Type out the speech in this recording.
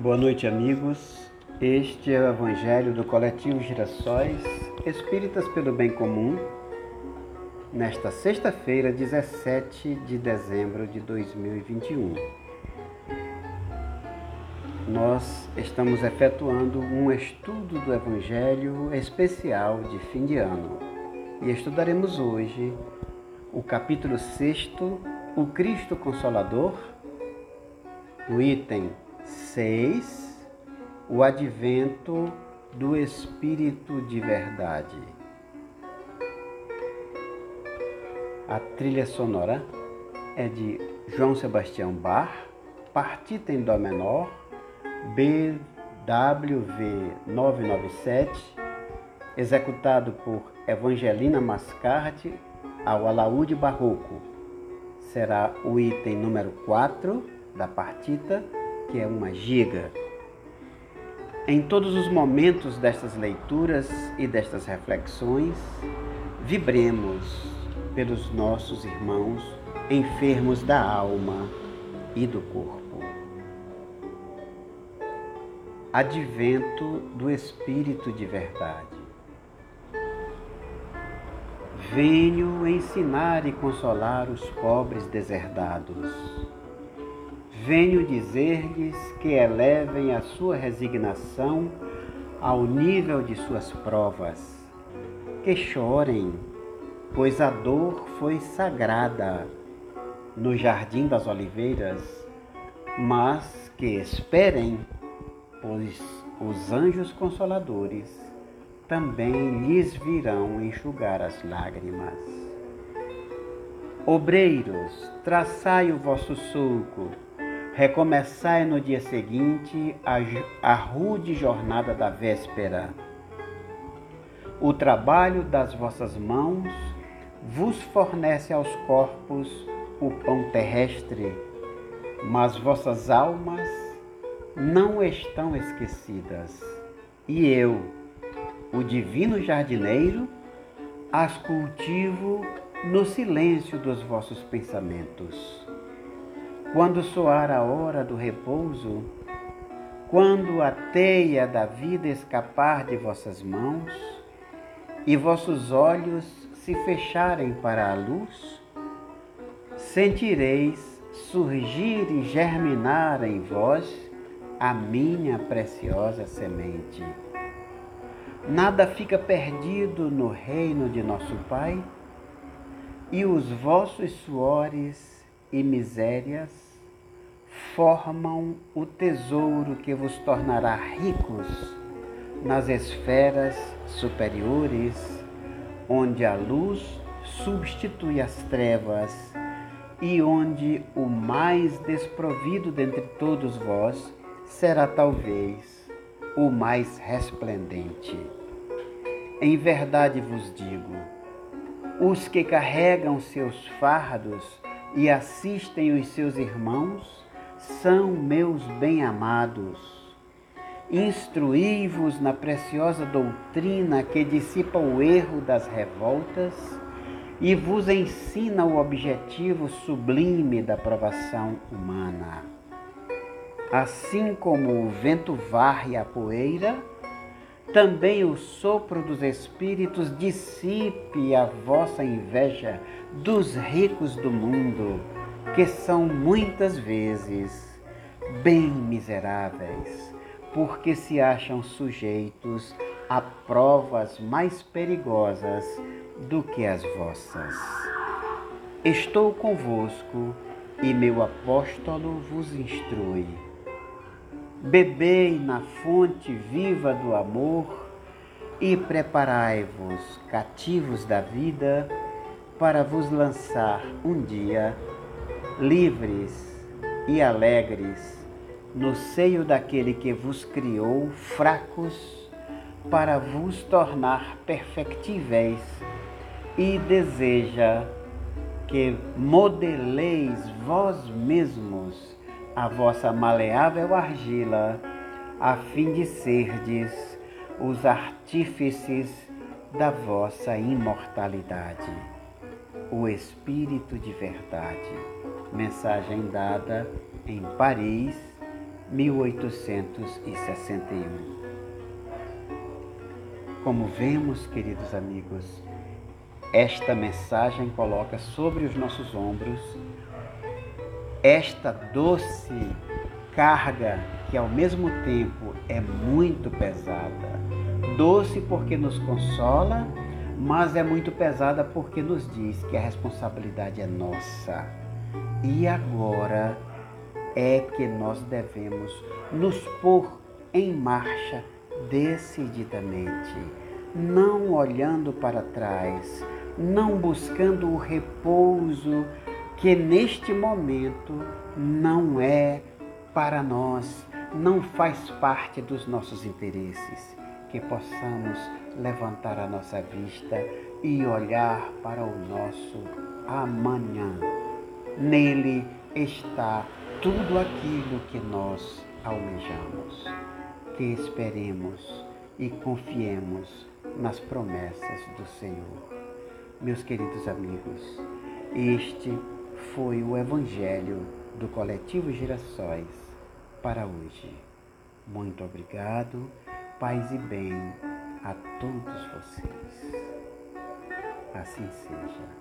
Boa noite, amigos. Este é o Evangelho do Coletivo Girassóis Espíritas pelo Bem Comum, nesta sexta-feira, 17 de dezembro de 2021. Nós estamos efetuando um estudo do Evangelho especial de fim de ano e estudaremos hoje o capítulo 6, o Cristo Consolador, no item 6. O advento do Espírito de Verdade. A trilha sonora é de João Sebastião Bach, partita em Dó menor, BWV 997, executado por Evangelina Mascarte ao alaúde barroco. Será o item número 4 da partita que é uma giga. Em todos os momentos destas leituras e destas reflexões, vibremos pelos nossos irmãos enfermos da alma e do corpo. Advento do Espírito de Verdade. Venho ensinar e consolar os pobres deserdados venho dizer-lhes que elevem a sua resignação ao nível de suas provas, que chorem, pois a dor foi sagrada no jardim das oliveiras, mas que esperem, pois os anjos consoladores também lhes virão enxugar as lágrimas. Obreiros, traçai o vosso sulco, Recomeçai no dia seguinte a, a rude jornada da véspera. O trabalho das vossas mãos vos fornece aos corpos o pão terrestre, mas vossas almas não estão esquecidas. E eu, o divino jardineiro, as cultivo no silêncio dos vossos pensamentos. Quando soar a hora do repouso, quando a teia da vida escapar de vossas mãos e vossos olhos se fecharem para a luz, sentireis surgir e germinar em vós a minha preciosa semente. Nada fica perdido no reino de nosso Pai, e os vossos suores e misérias formam o tesouro que vos tornará ricos nas esferas superiores, onde a luz substitui as trevas e onde o mais desprovido dentre todos vós será talvez o mais resplendente. Em verdade vos digo, os que carregam seus fardos e assistem os seus irmãos são meus bem-amados. Instruí-vos na preciosa doutrina que dissipa o erro das revoltas e vos ensina o objetivo sublime da provação humana. Assim como o vento varre a poeira, também o sopro dos Espíritos dissipe a vossa inveja dos ricos do mundo, que são muitas vezes bem miseráveis, porque se acham sujeitos a provas mais perigosas do que as vossas. Estou convosco e meu apóstolo vos instrui Bebei na fonte viva do amor e preparai-vos, cativos da vida, para vos lançar um dia, livres e alegres, no seio daquele que vos criou fracos, para vos tornar perfectíveis e deseja que modeleis vós mesmos a vossa maleável argila, a fim de serdes os artífices da vossa imortalidade. O Espírito de Verdade. Mensagem dada em Paris, 1861. Como vemos, queridos amigos, esta mensagem coloca sobre os nossos ombros esta doce carga que ao mesmo tempo é muito pesada. Doce porque nos consola, mas é muito pesada porque nos diz que a responsabilidade é nossa. E agora é que nós devemos nos pôr em marcha decididamente, não olhando para trás, não buscando o repouso que neste momento não é para nós, não faz parte dos nossos interesses. Que possamos levantar a nossa vista e olhar para o nosso amanhã. Nele está tudo aquilo que nós almejamos. Que esperemos e confiemos nas promessas do Senhor. Meus queridos amigos, este foi o Evangelho do Coletivo Girassóis para hoje. Muito obrigado, paz e bem a todos vocês. Assim seja.